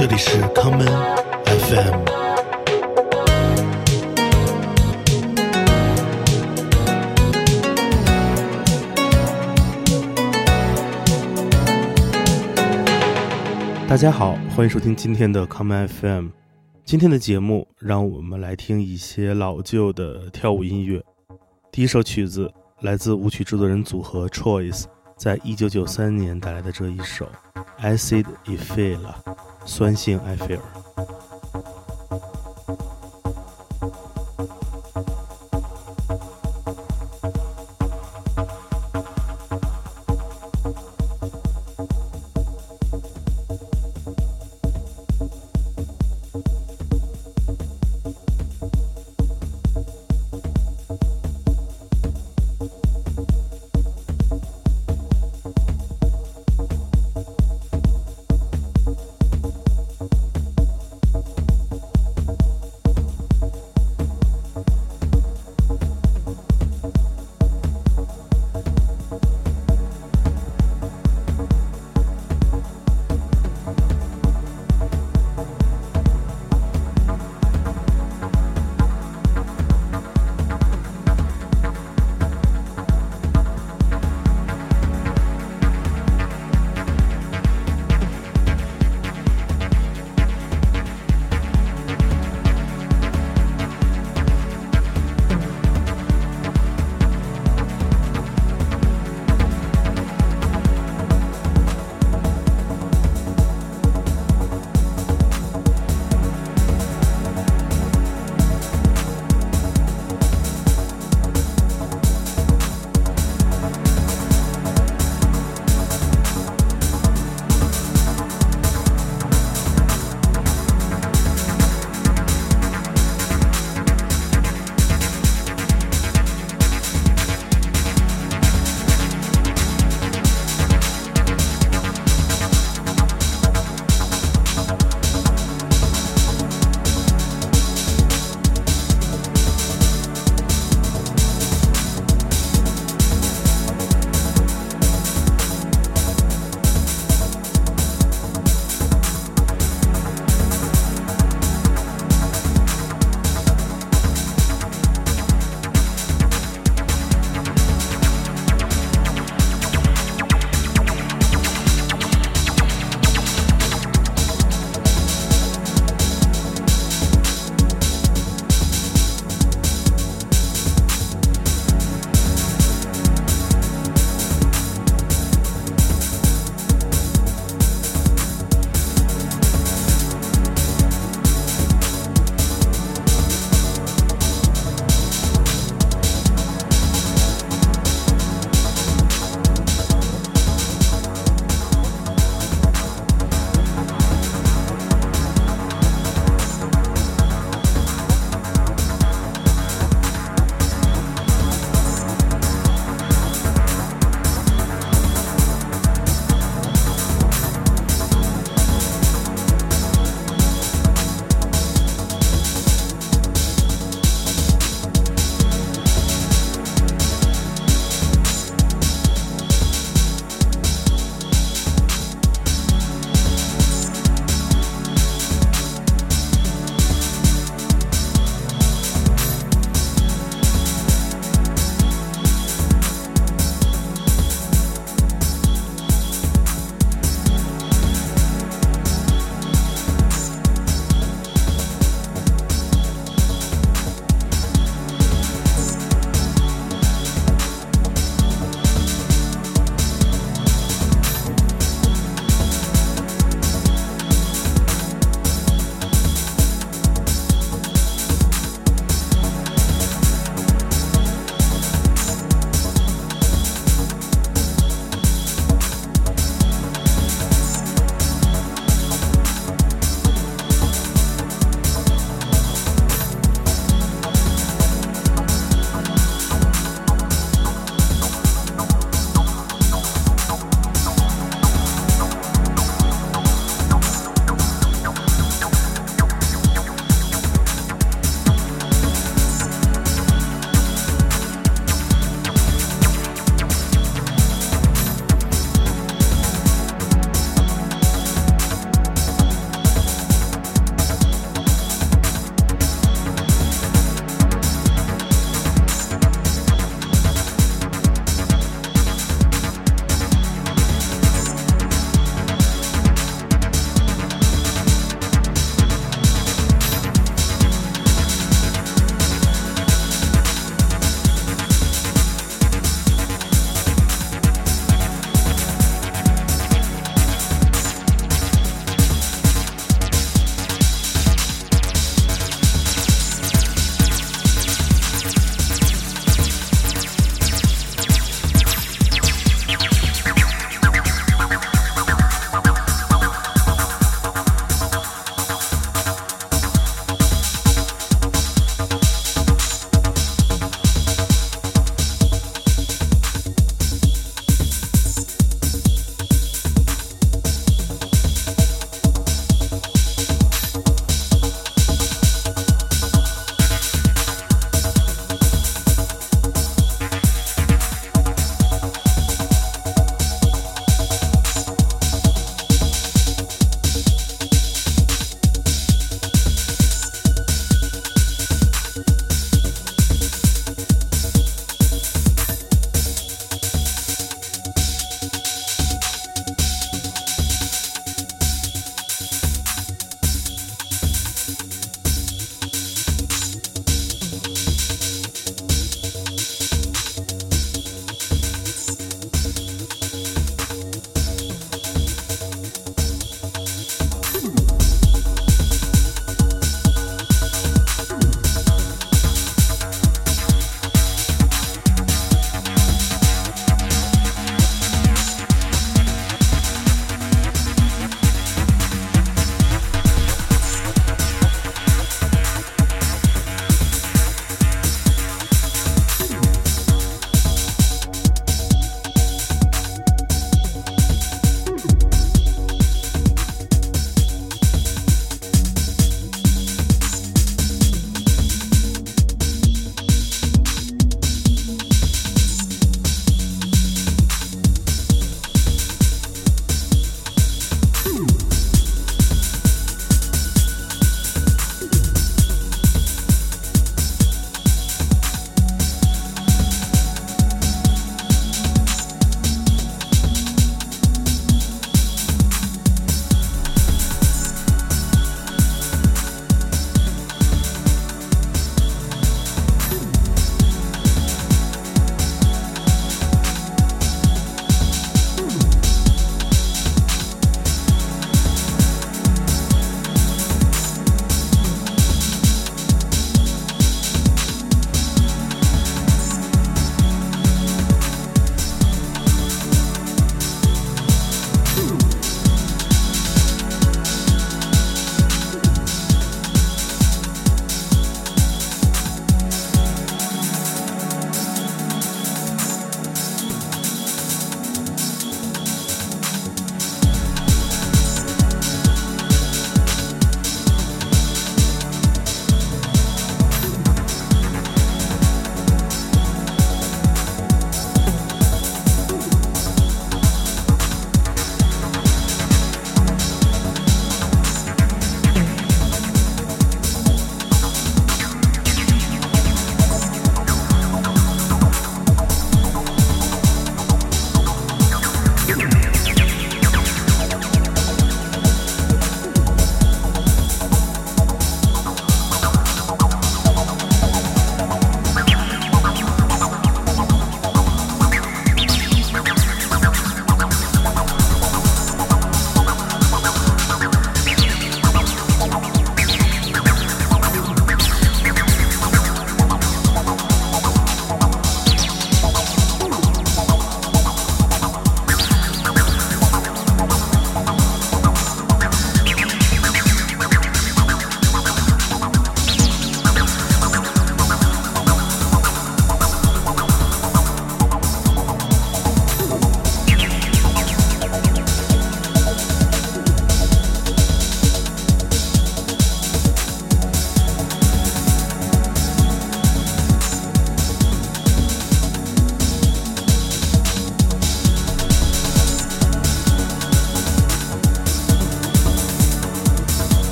这里是康门 FM。大家好，欢迎收听今天的康门 FM。今天的节目，让我们来听一些老旧的跳舞音乐。第一首曲子来自舞曲制作人组合 Choice，在一九九三年带来的这一首《Acid e f e l a 酸性埃菲尔。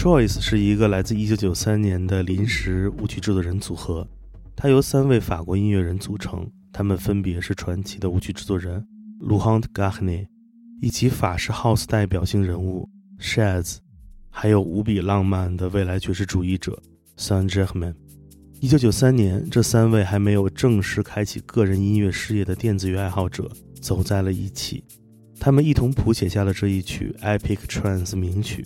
Choice 是一个来自1993年的临时舞曲制作人组合，它由三位法国音乐人组成，他们分别是传奇的舞曲制作人 l u h a n t Garnier，以及法式 House 代表性人物 Shaz，还有无比浪漫的未来爵士主义者 s a n j e r m a n。1993年，这三位还没有正式开启个人音乐事业的电子乐爱好者走在了一起，他们一同谱写下了这一曲 Epic Trance 名曲。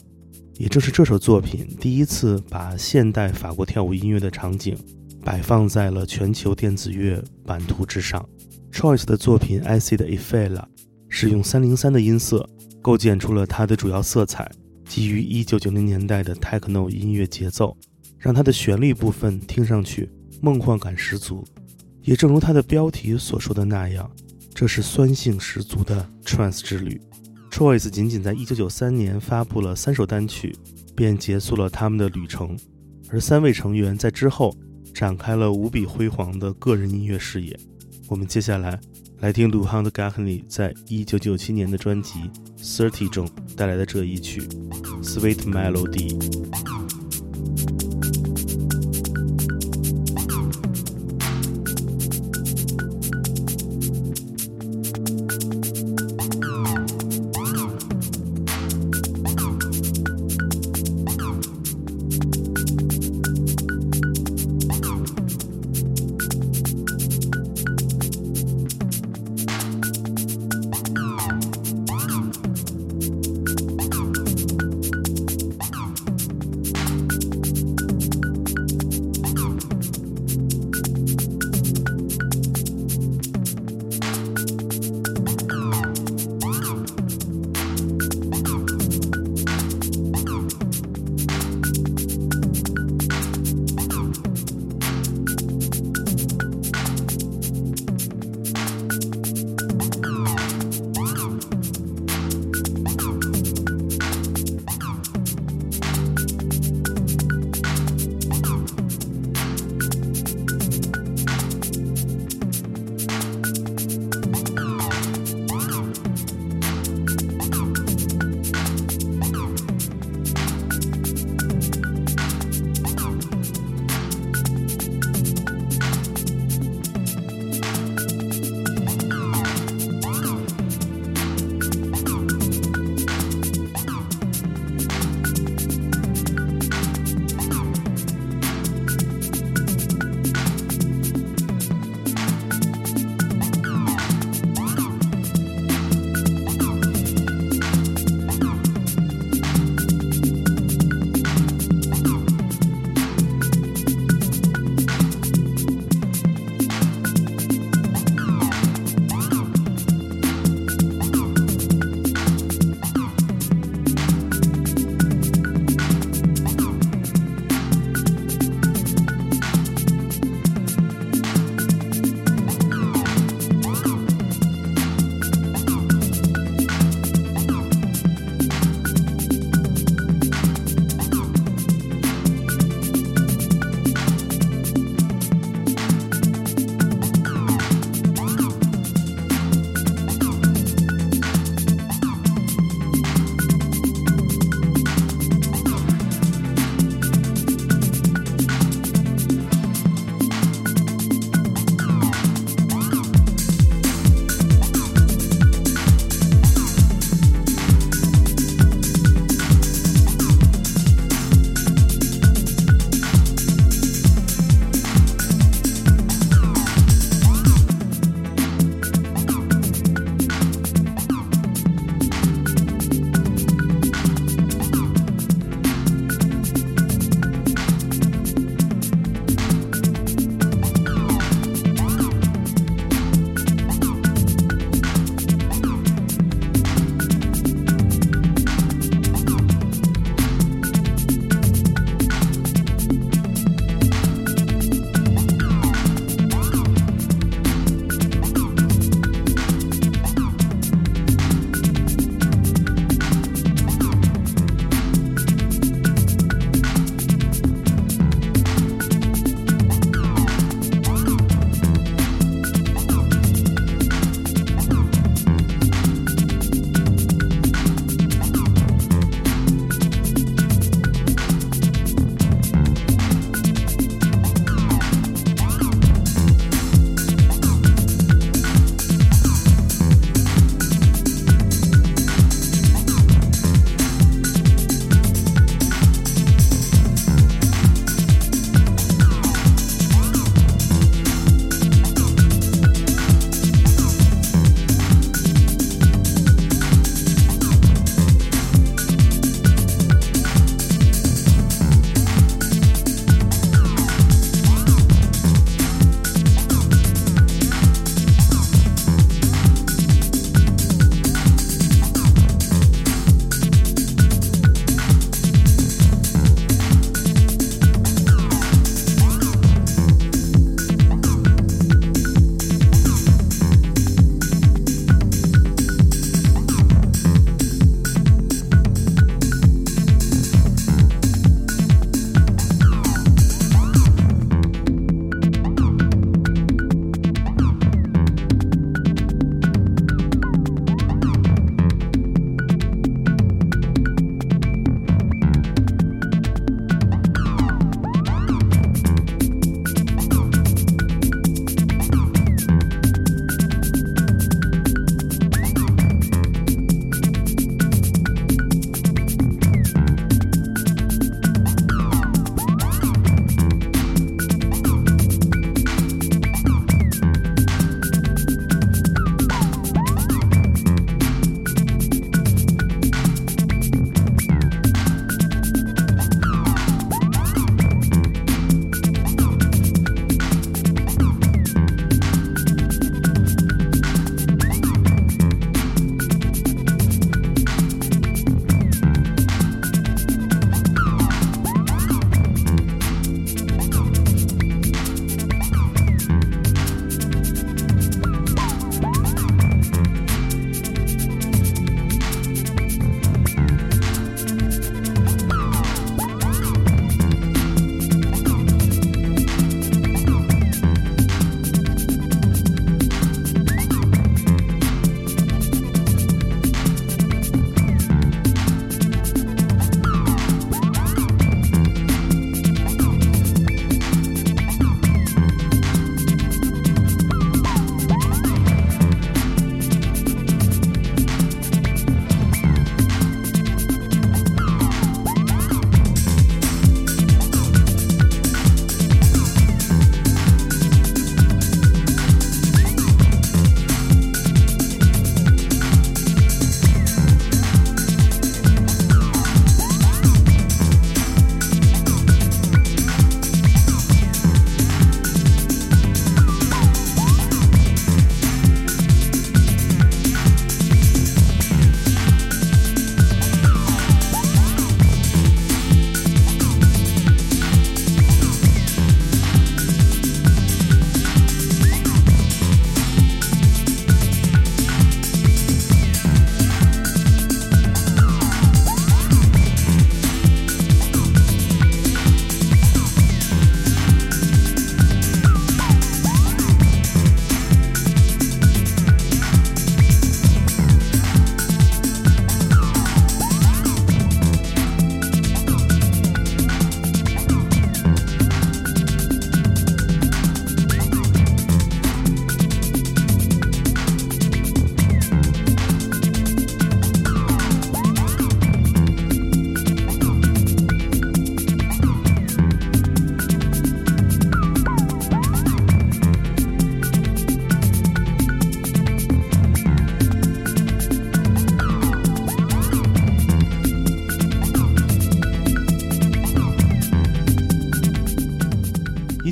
也正是这首作品第一次把现代法国跳舞音乐的场景摆放在了全球电子乐版图之上。Choice 的作品《I See the Effet》使用三零三的音色构建出了它的主要色彩，基于一九九零年代的 Techno 音乐节奏，让它的旋律部分听上去梦幻感十足。也正如它的标题所说的那样，这是酸性十足的 Trance 之旅。Choice 仅仅在一九九三年发布了三首单曲，便结束了他们的旅程，而三位成员在之后展开了无比辉煌的个人音乐事业。我们接下来来听鲁汉的 Garnier 在一九九七年的专辑《Thirty》中带来的这一曲《Sweet Melody》。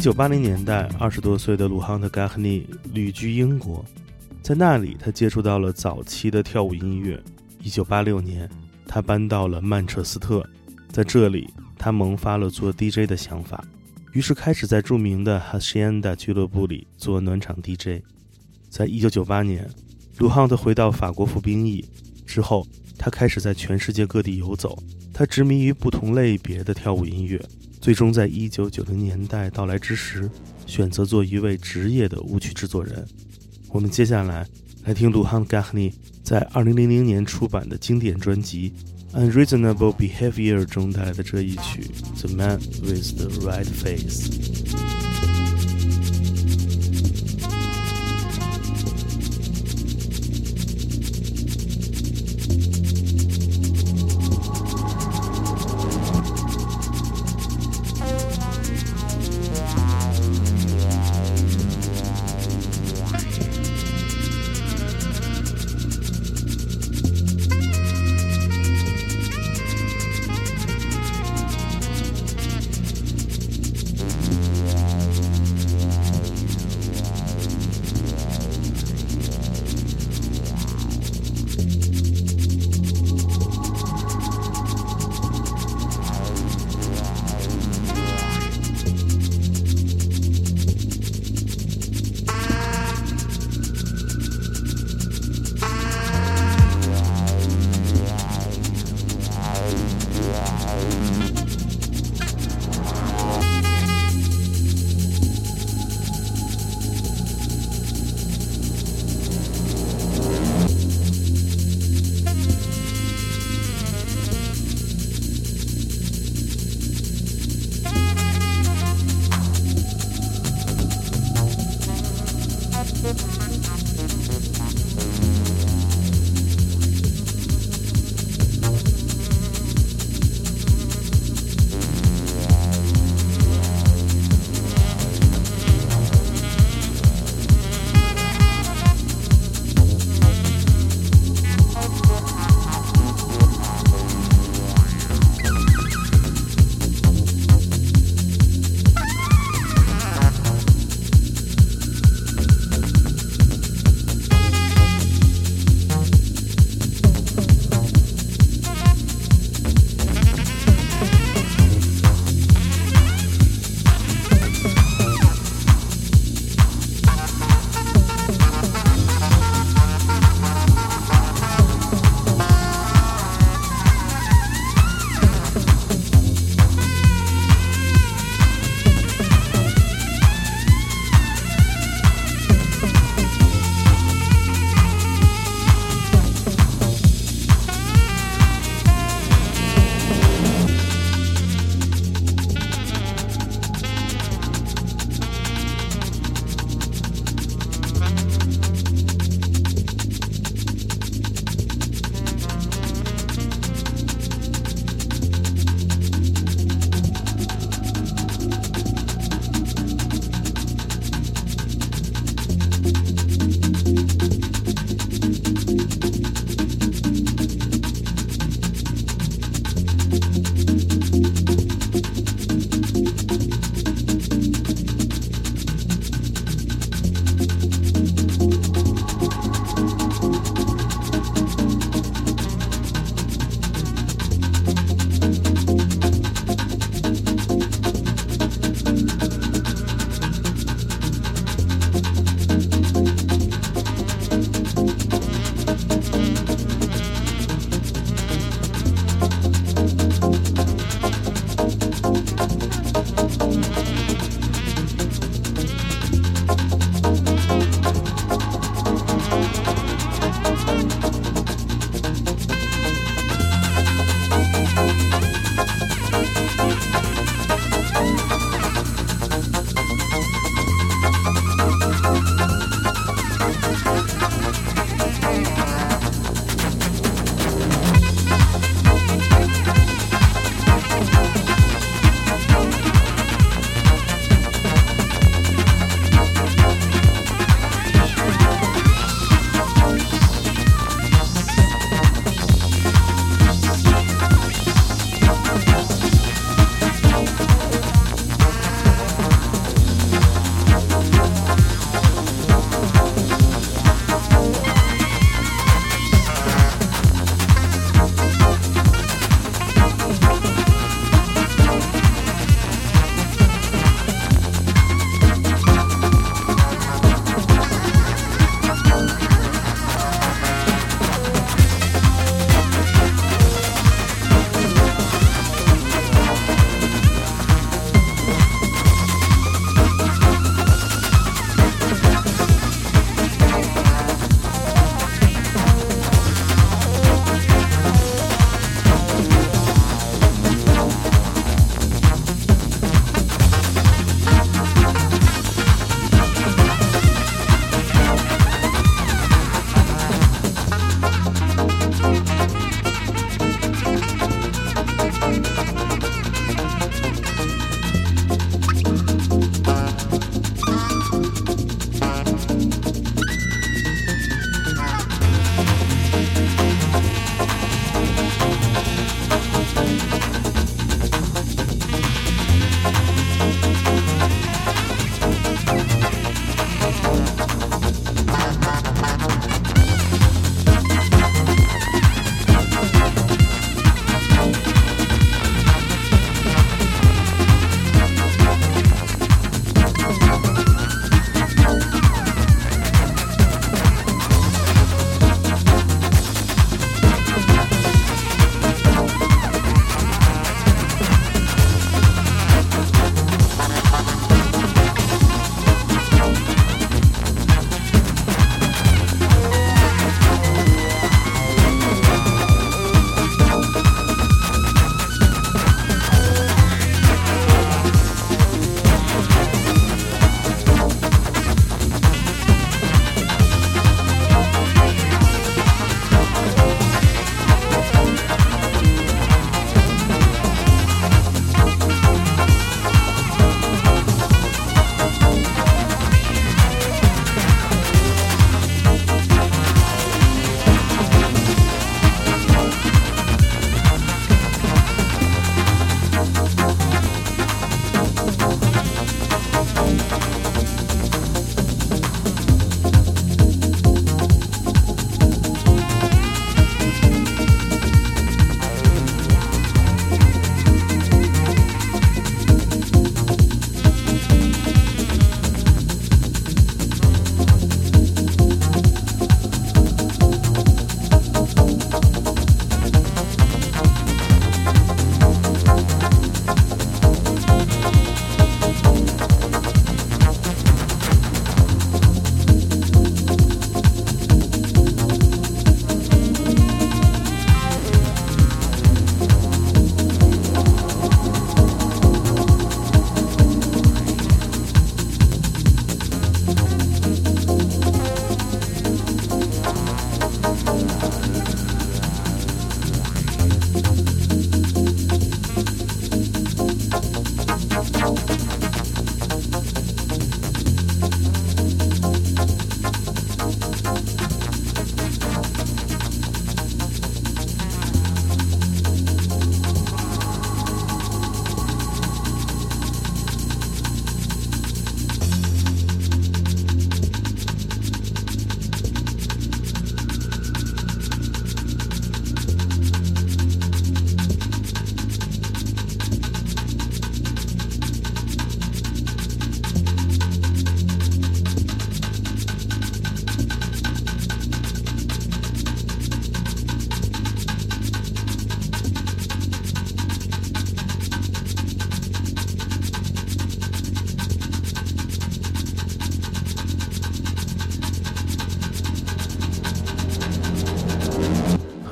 九八零年代，二十多岁的鲁汉特·加赫尼旅居英国，在那里他接触到了早期的跳舞音乐。一九八六年，他搬到了曼彻斯特，在这里他萌发了做 DJ 的想法，于是开始在著名的 Hacienda 俱乐部里做暖场 DJ。在一九九八年，鲁汉特回到法国服兵役之后，他开始在全世界各地游走，他执迷于不同类别的跳舞音乐。最终，在一九九零年代到来之时，选择做一位职业的舞曲制作人。我们接下来来听鲁汉·盖赫尼在二零零零年出版的经典专辑《Unreasonable Behavior》中带来的这一曲《The Man with the Red Face》。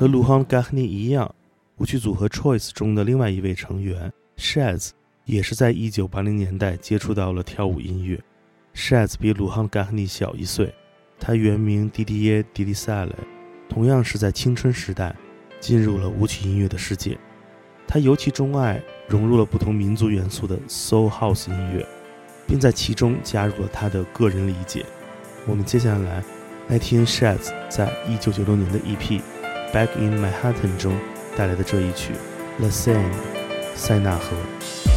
和鲁汉·加尼一样，舞曲组合 Choice 中的另外一位成员 Shaz 也是在1980年代接触到了跳舞音乐。Shaz 比鲁汉·加尼小一岁，他原名迪迪耶·迪利萨雷，同样是在青春时代进入了舞曲音乐的世界。他尤其钟爱融入了不同民族元素的 Soul House 音乐，并在其中加入了他的个人理解。我们接下来来听 Shaz 在1996年的 EP《Back in Manhattan》中带来的这一曲《The Seine》塞纳河。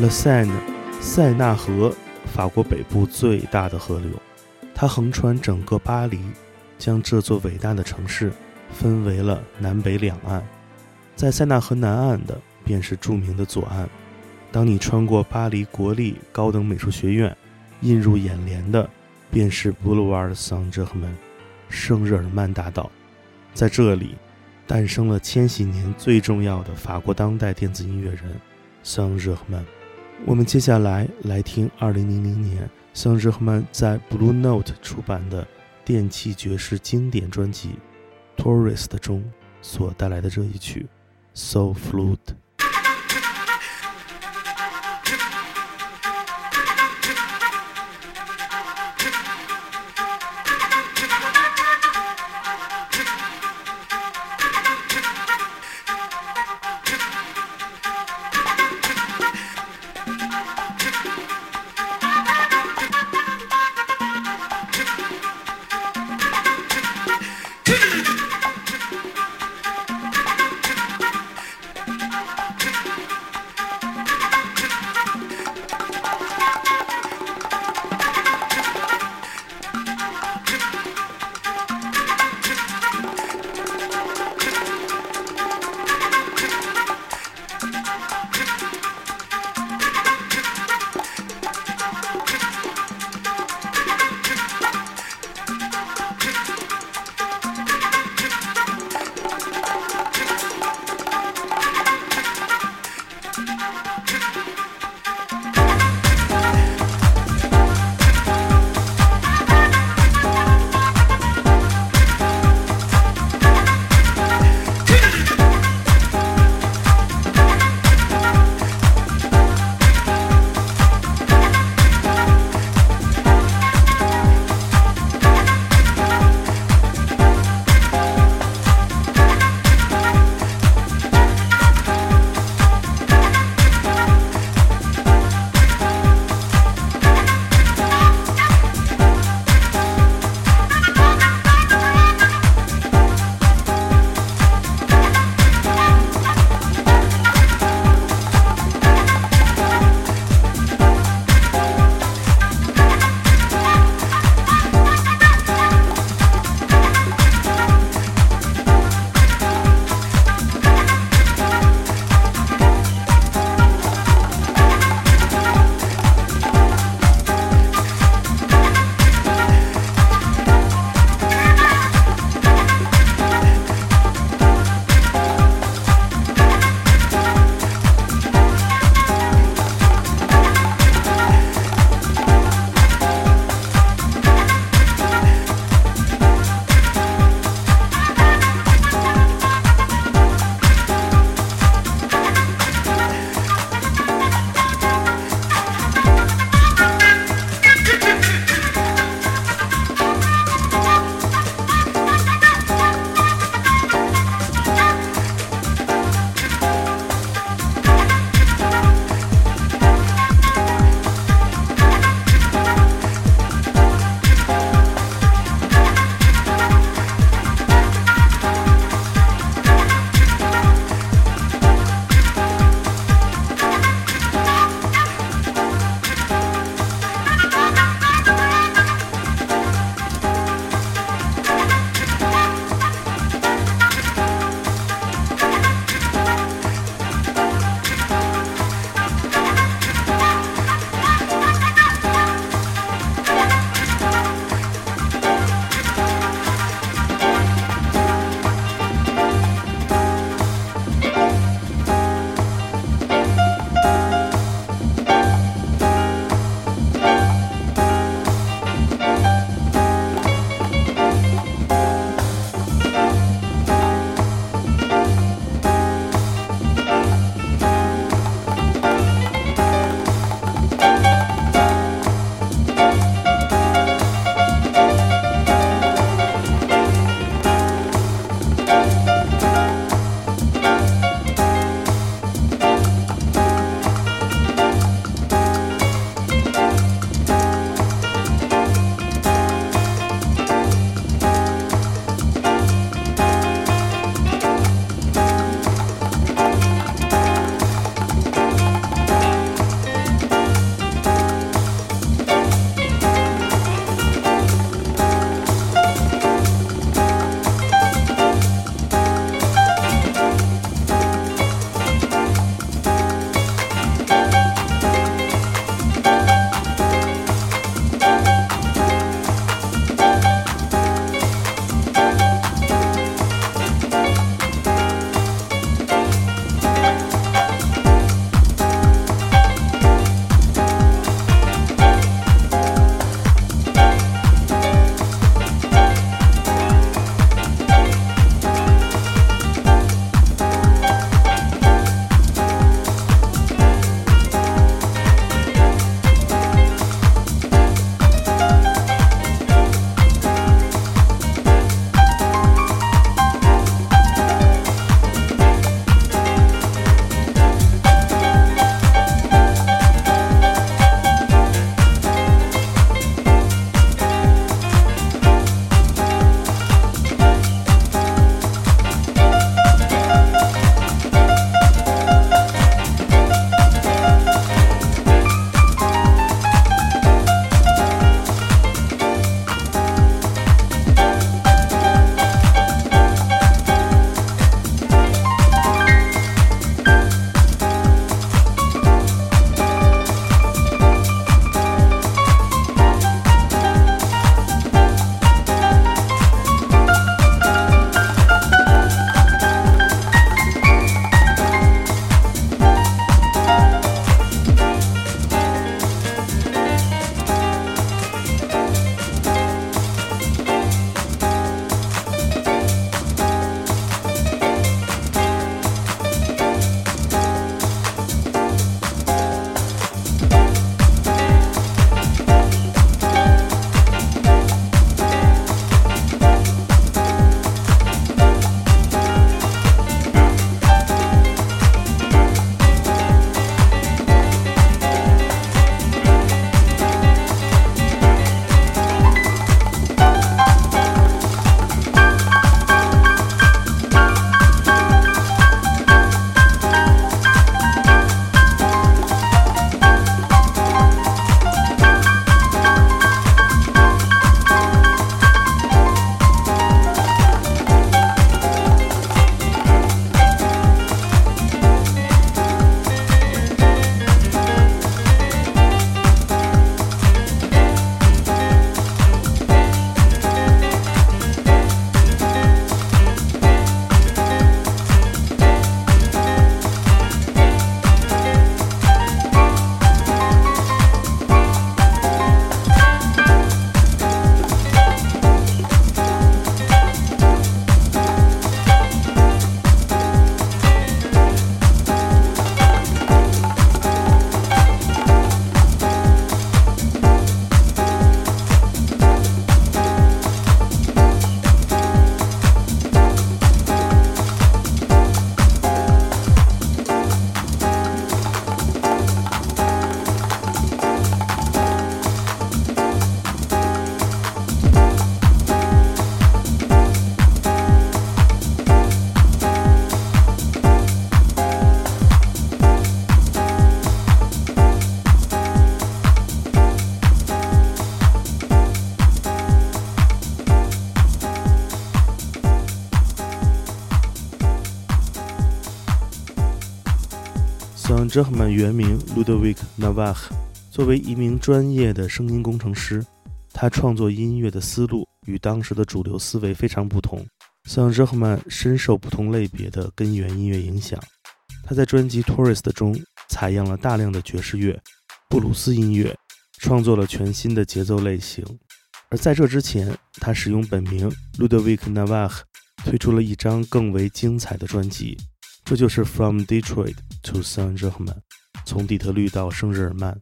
，La Seine，塞纳河，法国北部最大的河流，它横穿整个巴黎，将这座伟大的城市分为了南北两岸。在塞纳河南岸的，便是著名的左岸。当你穿过巴黎国立高等美术学院，映入眼帘的，便是 Boulevard Saint-Germain，圣日耳曼大道。在这里，诞生了千禧年最重要的法国当代电子音乐人桑热曼。我们接下来来听2000年桑热曼在 Blue Note 出版的电气爵士经典专辑《Tourist》中所带来的这一曲《Soul Flute》。哲赫曼原名 Ludovic Navach，作为一名专业的声音工程师，他创作音乐的思路与当时的主流思维非常不同。桑哲赫曼深受不同类别的根源音乐影响，他在专辑《Tourist》中采样了大量的爵士乐、布鲁斯音乐，创作了全新的节奏类型。而在这之前，他使用本名 Ludovic Navach，推出了一张更为精彩的专辑。这就是《From Detroit to San German》，从底特律到圣日耳曼。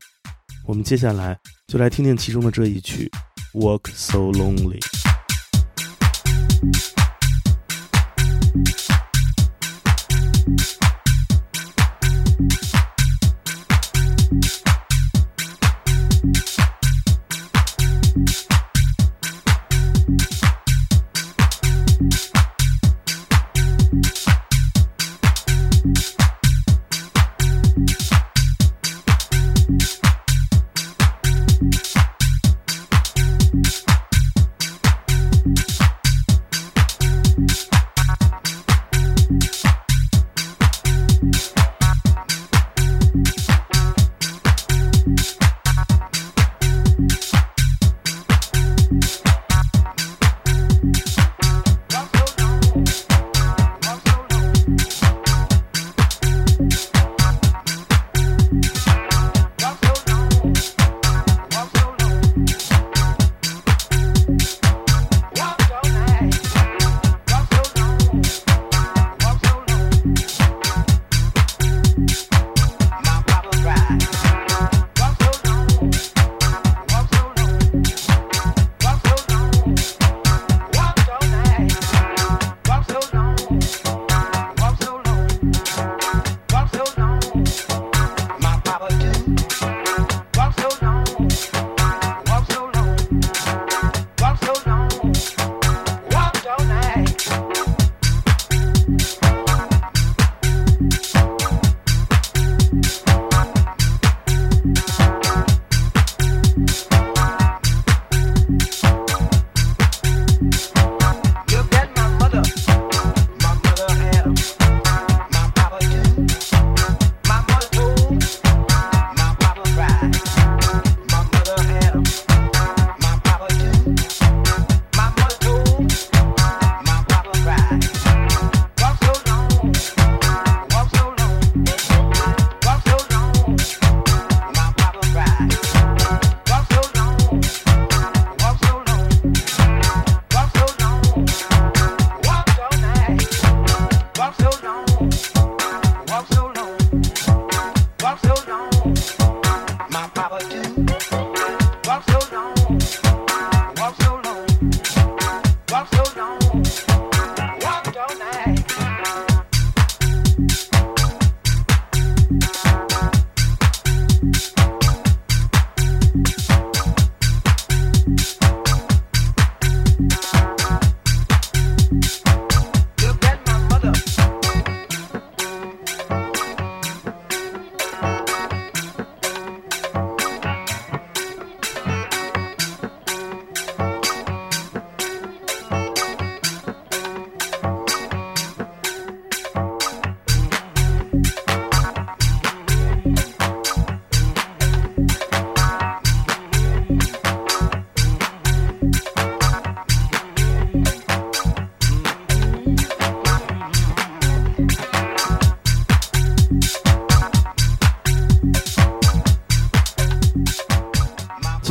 我们接下来就来听听其中的这一曲《Walk So Lonely》。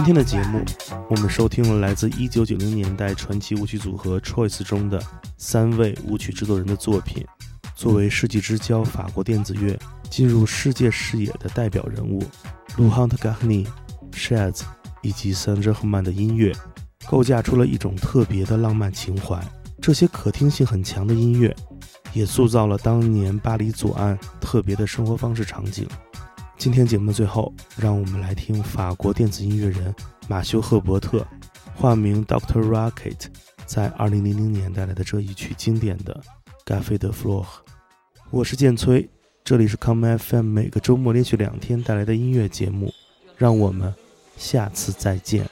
天的节目，我们收听了来自1990年代传奇舞曲组合 Choice 中的三位舞曲制作人的作品。作为世纪之交法国电子乐进入世界视野的代表人物 h a n t Garnier、Shaz 以及 Saint Germain 的音乐，构架出了一种特别的浪漫情怀。这些可听性很强的音乐，也塑造了当年巴黎左岸特别的生活方式场景。今天节目的最后，让我们来听法国电子音乐人马修·赫伯特（化名 Doctor Rocket） 在2000年带来的这一曲经典的《g a f e de f l o r》。我是剑崔，这里是 Come FM，每个周末连续两天带来的音乐节目。让我们下次再见。